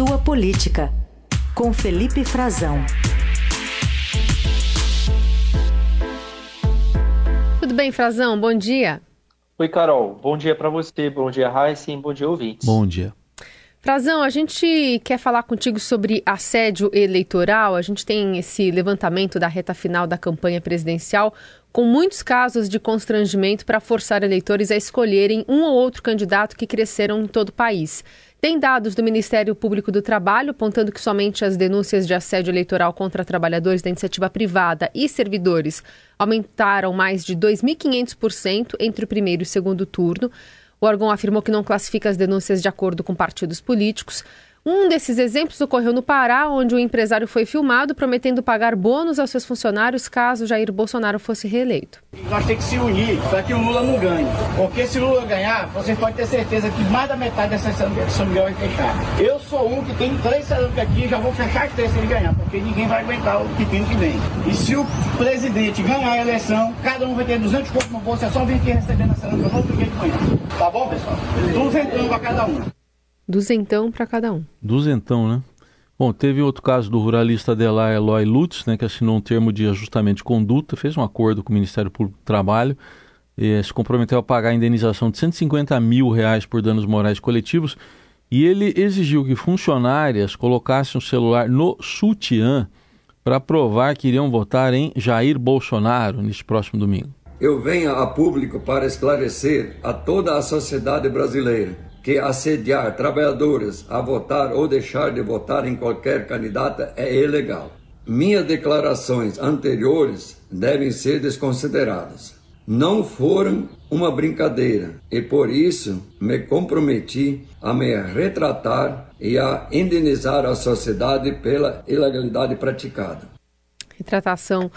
Sua Política, com Felipe Frazão. Tudo bem, Frazão? Bom dia. Oi, Carol. Bom dia para você, bom dia, Raíssa, bom dia, ouvintes. Bom dia. Frazão, a gente quer falar contigo sobre assédio eleitoral. A gente tem esse levantamento da reta final da campanha presidencial, com muitos casos de constrangimento para forçar eleitores a escolherem um ou outro candidato que cresceram em todo o país. Tem dados do Ministério Público do Trabalho apontando que somente as denúncias de assédio eleitoral contra trabalhadores da iniciativa privada e servidores aumentaram mais de 2.500% entre o primeiro e o segundo turno. O órgão afirmou que não classifica as denúncias de acordo com partidos políticos. Um desses exemplos ocorreu no Pará, onde o um empresário foi filmado prometendo pagar bônus aos seus funcionários caso Jair Bolsonaro fosse reeleito. Nós temos que se unir para que o Lula não ganhe. Porque se o Lula ganhar, você pode ter certeza que mais da metade dessa São Miguel vai fechar. Eu sou um que tem três cerâmicas aqui e já vou fechar as três se ele ganhar, porque ninguém vai aguentar o pepino que vem. E se o presidente ganhar a eleição, cada um vai ter 200 pontos no bolso, é só vir aqui recebendo a cerâmica no outro dia de manhã. Tá bom, pessoal? 200 para cada um. Duzentão para cada um. Duzentão, né? Bom, teve outro caso do ruralista Adelar Eloy Lutz, né, que assinou um termo de ajustamento de conduta, fez um acordo com o Ministério Público do Trabalho, e se comprometeu a pagar a indenização de 150 mil reais por danos morais coletivos, e ele exigiu que funcionárias colocassem o celular no sutiã para provar que iriam votar em Jair Bolsonaro neste próximo domingo. Eu venho a público para esclarecer a toda a sociedade brasileira que assediar trabalhadores a votar ou deixar de votar em qualquer candidata é ilegal. Minhas declarações anteriores devem ser desconsideradas. Não foram uma brincadeira e por isso me comprometi a me retratar e a indenizar a sociedade pela ilegalidade praticada. Retratação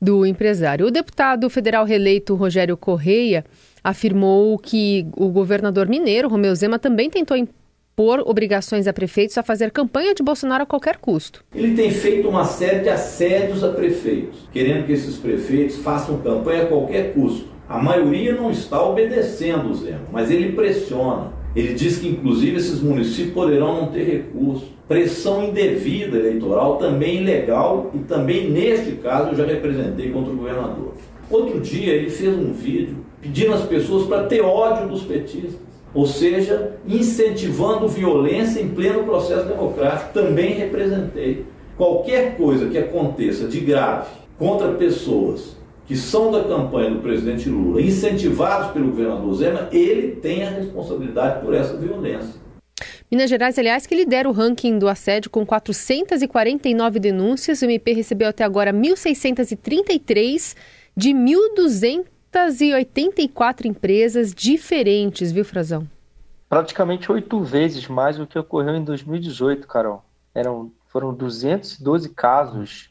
do empresário. O deputado federal reeleito Rogério Correia afirmou que o governador mineiro, Romeu Zema, também tentou impor obrigações a prefeitos a fazer campanha de Bolsonaro a qualquer custo. Ele tem feito uma série de assédios a prefeitos, querendo que esses prefeitos façam campanha a qualquer custo. A maioria não está obedecendo o Zema, mas ele pressiona. Ele diz que, inclusive, esses municípios poderão não ter recurso. Pressão indevida eleitoral, também ilegal, e também, neste caso, eu já representei contra o governador. Outro dia, ele fez um vídeo pedindo às pessoas para ter ódio dos petistas, ou seja, incentivando violência em pleno processo democrático. Também representei. Qualquer coisa que aconteça de grave contra pessoas que são da campanha do presidente Lula, incentivados pelo governador Zema, ele tem a responsabilidade por essa violência. Minas Gerais, aliás, que lidera o ranking do assédio com 449 denúncias. O MP recebeu até agora 1.633 de 1.200 284 empresas diferentes, viu, Frazão? Praticamente oito vezes mais do que ocorreu em 2018, Carol. Eram, foram 212 casos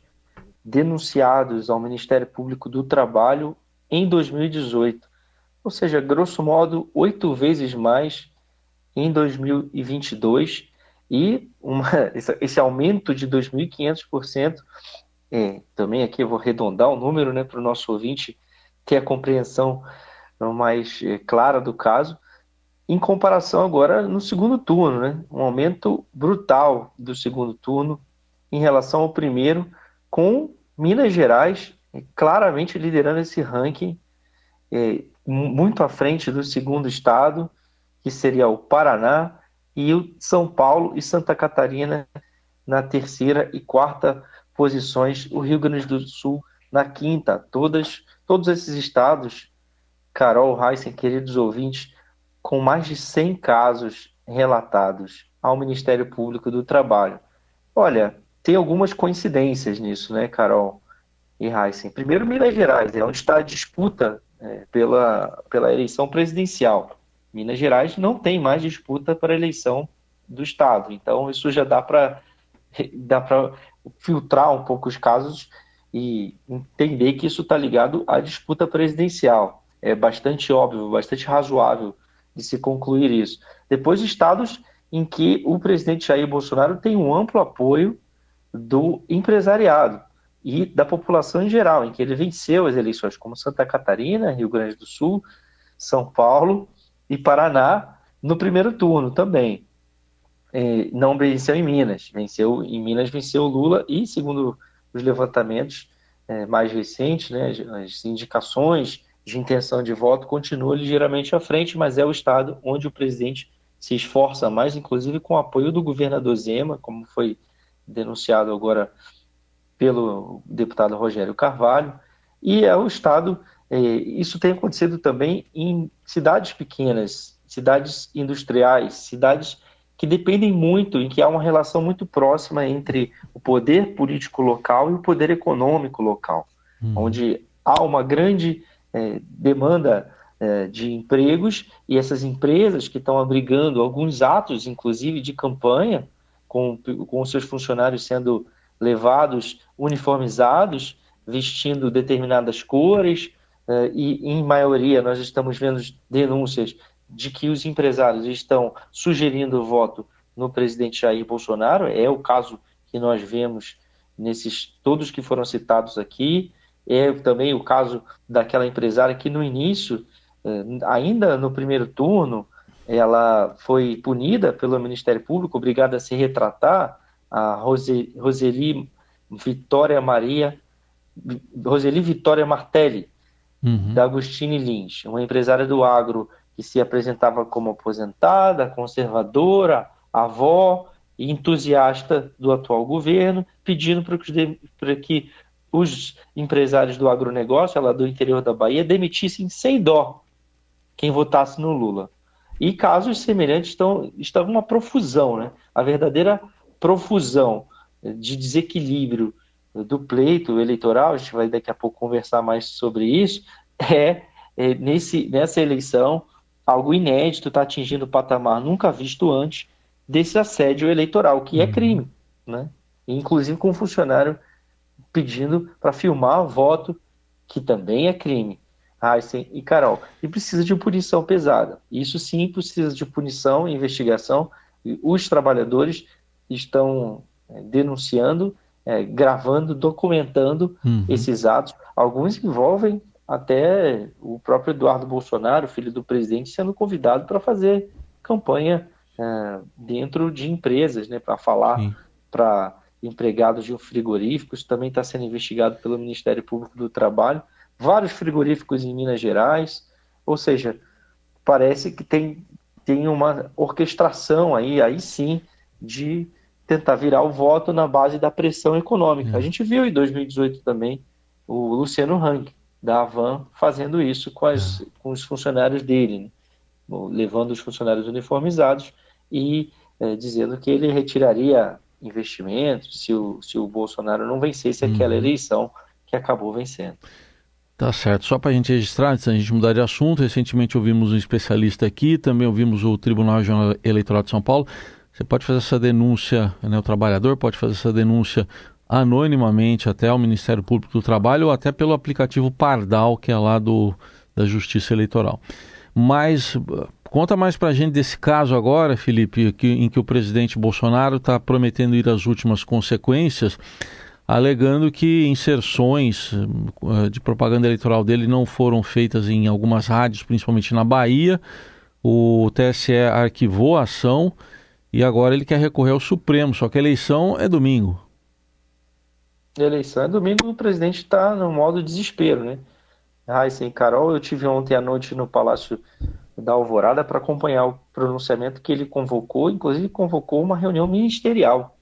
denunciados ao Ministério Público do Trabalho em 2018. Ou seja, grosso modo, oito vezes mais em 2022. E uma, esse aumento de 2.500%, é, também aqui eu vou arredondar o número né, para o nosso ouvinte ter a compreensão mais eh, clara do caso, em comparação agora no segundo turno, né? Um aumento brutal do segundo turno em relação ao primeiro, com Minas Gerais eh, claramente liderando esse ranking, é, muito à frente do segundo estado, que seria o Paraná, e o São Paulo e Santa Catarina na terceira e quarta posições, o Rio Grande do Sul na quinta, todas todos esses estados, Carol, Heisen, queridos ouvintes, com mais de 100 casos relatados ao Ministério Público do Trabalho. Olha, tem algumas coincidências nisso, né, Carol e Heisen? Primeiro, Minas Gerais, é onde está a disputa é, pela, pela eleição presidencial. Minas Gerais não tem mais disputa para a eleição do Estado. Então, isso já dá para dá filtrar um pouco os casos e entender que isso está ligado à disputa presidencial. É bastante óbvio, bastante razoável de se concluir isso. Depois, estados em que o presidente Jair Bolsonaro tem um amplo apoio do empresariado e da população em geral, em que ele venceu as eleições, como Santa Catarina, Rio Grande do Sul, São Paulo e Paraná, no primeiro turno também. é, não venceu em Minas. Venceu em Minas, venceu Lula e, segundo os levantamentos é, mais recentes, né, as indicações de intenção de voto, continua ligeiramente à frente, mas é o estado onde o presidente se esforça mais, inclusive com o apoio do governador Zema, como foi denunciado agora pelo deputado Rogério Carvalho, e é o estado. É, isso tem acontecido também em cidades pequenas, cidades industriais, cidades que dependem muito, em que há uma relação muito próxima entre o poder político local e o poder econômico local, uhum. onde há uma grande é, demanda é, de empregos e essas empresas que estão abrigando alguns atos, inclusive de campanha, com, com seus funcionários sendo levados uniformizados, vestindo determinadas cores, é, e em maioria nós estamos vendo denúncias de que os empresários estão sugerindo voto no presidente Jair Bolsonaro, é o caso que nós vemos nesses todos que foram citados aqui, é também o caso daquela empresária que no início, eh, ainda no primeiro turno, ela foi punida pelo Ministério Público, obrigada a se retratar, a Roseli Vitória Maria, Roseli Vitória Martelli, uhum. da Agostini Lins, uma empresária do agro que se apresentava como aposentada, conservadora, avó e entusiasta do atual governo, pedindo para que, os empresários do agronegócio, lá do interior da Bahia, demitissem sem dó quem votasse no Lula. E casos semelhantes estão, estão uma profusão, né? A verdadeira profusão de desequilíbrio do pleito eleitoral, a gente vai daqui a pouco conversar mais sobre isso, é, é nesse, nessa eleição algo inédito, está atingindo o patamar nunca visto antes desse assédio eleitoral, que é uhum. crime, né? Inclusive com um funcionário pedindo para filmar voto, que também é crime. Heisen e Carol. E precisa de punição pesada. Isso sim precisa de punição e investigação. Os trabalhadores estão é, denunciando, é, gravando, documentando uhum. esses atos. Alguns envolvem até o próprio Eduardo Bolsonaro, filho do presidente, sendo convidado para fazer campanha é, dentro de empresas, né, para falar para empregados de um frigorífico. Isso também está sendo investigado pelo Ministério Público do Trabalho. Vários frigoríficos em Minas Gerais, ou seja, parece que tem, tem uma orquestração aí, aí sim, de tentar virar o voto na base da pressão econômica. É. A gente viu em 2018 também o Luciano Hang, da Avan fazendo isso com, as, é. com os funcionários dele, né? levando os funcionários uniformizados e é, dizendo que ele retiraria investimentos se o, se o Bolsonaro não vencesse aquela uhum. eleição que acabou vencendo. Tá certo. Só para a gente registrar, antes da gente mudar de assunto, recentemente ouvimos um especialista aqui, também ouvimos o Tribunal Eleitoral de São Paulo. Você pode fazer essa denúncia, né, o trabalhador pode fazer essa denúncia anonimamente até ao Ministério Público do Trabalho ou até pelo aplicativo Pardal, que é lá do, da Justiça Eleitoral. Mas conta mais para a gente desse caso agora, Felipe, que, em que o presidente Bolsonaro está prometendo ir às últimas consequências, alegando que inserções uh, de propaganda eleitoral dele não foram feitas em algumas rádios, principalmente na Bahia. O TSE arquivou a ação e agora ele quer recorrer ao Supremo, só que a eleição é domingo eleição é domingo, o presidente está no modo desespero, né? Raíssa e Carol, eu tive ontem à noite no Palácio da Alvorada para acompanhar o pronunciamento que ele convocou, inclusive convocou uma reunião ministerial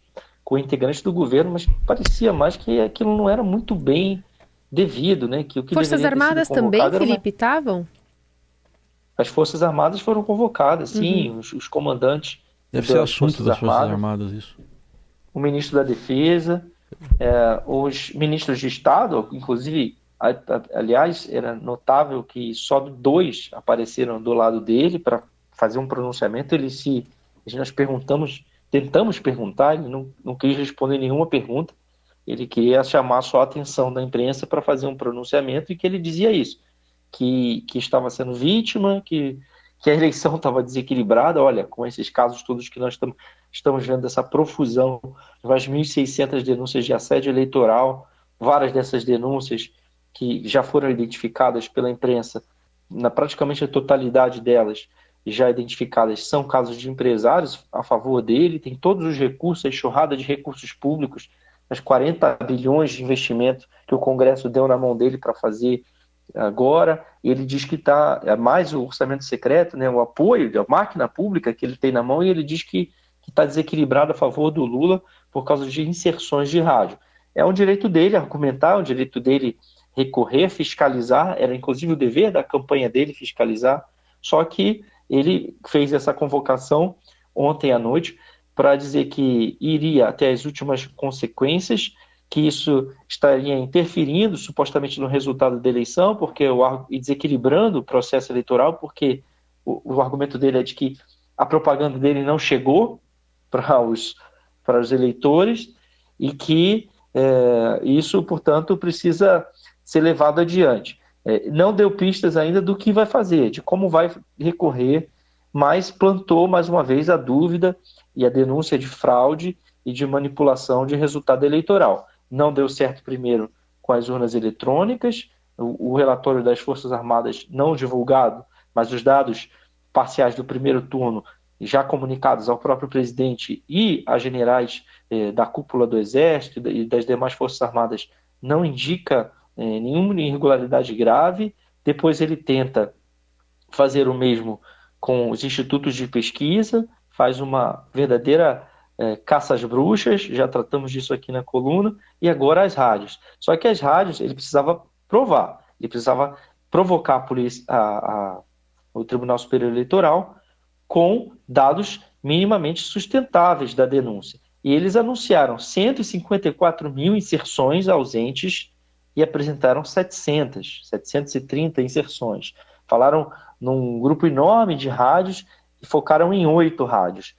com integrantes do governo, mas parecia mais que aquilo não era muito bem devido, né? Que o que Forças Armadas também, Felipe, estavam? Uma... As Forças Armadas foram convocadas, sim, uhum. os, os, comandantes. Deve ser assunto Forças das Forças Armadas, isso. O ministro da Defesa, é, os ministros de Estado, inclusive, aliás, era notável que só dois apareceram do lado dele para fazer um pronunciamento. Ele se, nós perguntamos, tentamos perguntar, ele não, não quis responder nenhuma pergunta. Ele queria chamar só a atenção da imprensa para fazer um pronunciamento e que ele dizia isso, que, que estava sendo vítima, que que a eleição estava desequilibrada. Olha, com esses casos todos que nós estamos, estamos vendo, essa profusão, mais 1.600 denúncias de assédio eleitoral, várias dessas denúncias que já foram identificadas pela imprensa, na praticamente a totalidade delas, já identificadas são casos de empresários a favor dele, tem todos os recursos, a enxurrada de recursos públicos, as 40 bilhões de investimento que o Congresso deu na mão dele para fazer agora. Ele diz que está, é mais o orçamento secreto, né, o apoio a máquina pública que ele tem na mão, e ele diz que está desequilibrado a favor do Lula por causa de inserções de rádio. É um direito dele argumentar, é um direito dele recorrer, fiscalizar, era inclusive o dever da campanha dele fiscalizar, só que ele fez essa convocação ontem à noite para dizer que iria até as últimas consequências, que isso estaria interferindo supostamente no resultado da eleição, porque o, e desequilibrando o processo eleitoral, porque o, o argumento dele é de que a propaganda dele não chegou para os, para os eleitores e que é, isso, portanto, precisa ser levado adiante. É, não deu pistas ainda do que vai fazer, de como vai recorrer, mas plantou mais uma vez a dúvida e a denúncia de fraude e de manipulação de resultado eleitoral. Não deu certo primeiro com as urnas eletrônicas, o, o relatório das Forças Armadas não divulgado, mas os dados parciais do primeiro turno já comunicados ao próprio presidente e a generais eh, da cúpula do Exército e das demais Forças Armadas não indica é, nenhuma irregularidade grave. Depois ele tenta fazer o mesmo com os institutos de pesquisa, faz uma verdadeira é, caça às bruxas, já tratamos disso aqui na coluna, e agora as rádios. Só que as rádios ele precisava provar, ele precisava provocar a polícia, a, a, o Tribunal Superior Eleitoral com dados minimamente sustentáveis da denúncia. E eles anunciaram 154 mil inserções ausentes e apresentaram 700, 730 inserções. Falaram num grupo enorme de rádios e focaram em oito rádios.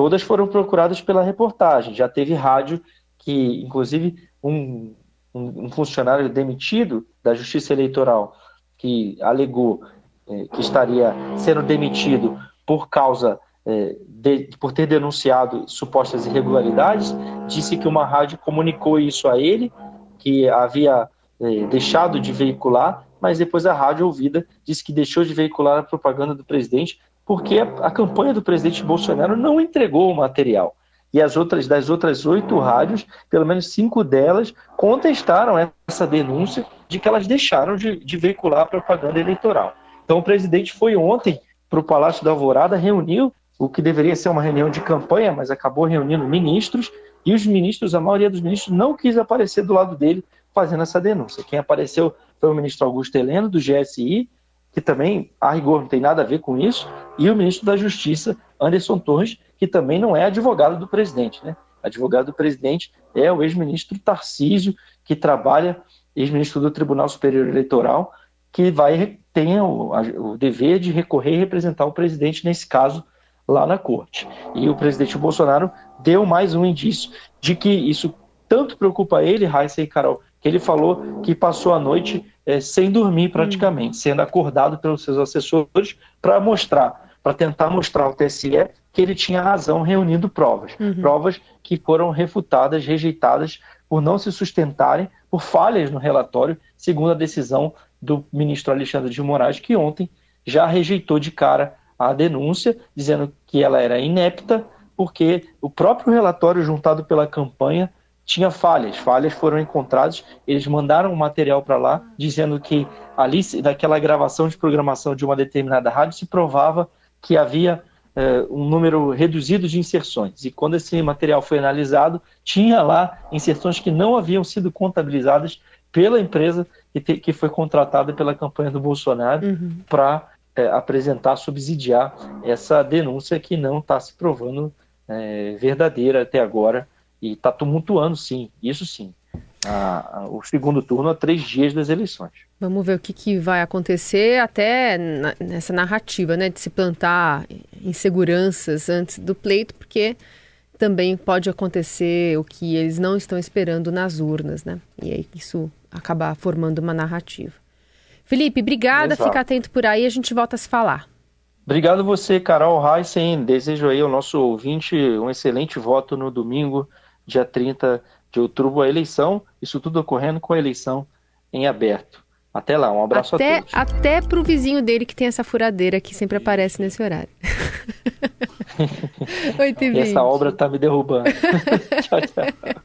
Todas foram procuradas pela reportagem. Já teve rádio que, inclusive, um, um, um funcionário demitido da Justiça Eleitoral que alegou eh, que estaria sendo demitido por causa eh, de, por ter denunciado supostas irregularidades, disse que uma rádio comunicou isso a ele que havia é, deixado de veicular, mas depois a rádio ouvida disse que deixou de veicular a propaganda do presidente porque a, campanha do presidente Bolsonaro não entregou o material. E as outras das outras oito rádios, pelo menos cinco delas, contestaram essa denúncia de que elas deixaram de, de veicular a propaganda eleitoral. Então o presidente foi ontem para o Palácio da Alvorada, reuniu o que deveria ser uma reunião de campanha, mas acabou reunindo ministros e os ministros, a maioria dos ministros, não quis aparecer do lado dele fazendo essa denúncia. Quem apareceu foi o ministro Augusto Heleno, do GSI, que também, a rigor, não tem nada a ver com isso, e o ministro da Justiça, Anderson Torres, que também não é advogado do presidente. Né? Advogado do presidente é o ex-ministro Tarcísio, que trabalha, ex-ministro do Tribunal Superior Eleitoral, que vai tem o, o dever de recorrer e representar o presidente nesse caso lá na corte. E o presidente Bolsonaro deu mais um indício de que isso tanto preocupa ele, Raíssa e Carol, que ele falou que passou a noite é, sem dormir praticamente, hum. sendo acordado pelos seus assessores para mostrar, para tentar mostrar ao TSE que ele tinha razão reunindo provas. Uhum. Provas que foram refutadas, rejeitadas por não se sustentarem, por falhas no relatório, segundo a decisão do ministro Alexandre de Moraes, que ontem já rejeitou de cara a denúncia, dizendo que ela era inepta, porque o próprio relatório juntado pela campanha tinha falhas. Falhas foram encontradas, eles mandaram o um material para lá, dizendo que ali, daquela gravação de programação de uma determinada rádio, se provava que havia eh, um número reduzido de inserções. E quando esse material foi analisado, tinha lá inserções que não haviam sido contabilizadas pela empresa que, te, que foi contratada pela campanha do Bolsonaro uhum. para é, apresentar, subsidiar essa denúncia que não está se provando é, verdadeira até agora e está tumultuando, sim, isso sim. A, a, o segundo turno a três dias das eleições. Vamos ver o que, que vai acontecer até na, nessa narrativa, né, de se plantar inseguranças antes do pleito, porque também pode acontecer o que eles não estão esperando nas urnas, né? E aí isso acabar formando uma narrativa. Felipe, obrigada, Exato. fica atento por aí, a gente volta a se falar. Obrigado você, Carol Heisen. Desejo aí ao nosso ouvinte um excelente voto no domingo, dia 30 de outubro, a eleição, isso tudo ocorrendo com a eleição em aberto. Até lá, um abraço até, a todos. Até pro vizinho dele que tem essa furadeira que sempre aparece nesse horário. 8 e Essa obra tá me derrubando. tchau, tchau.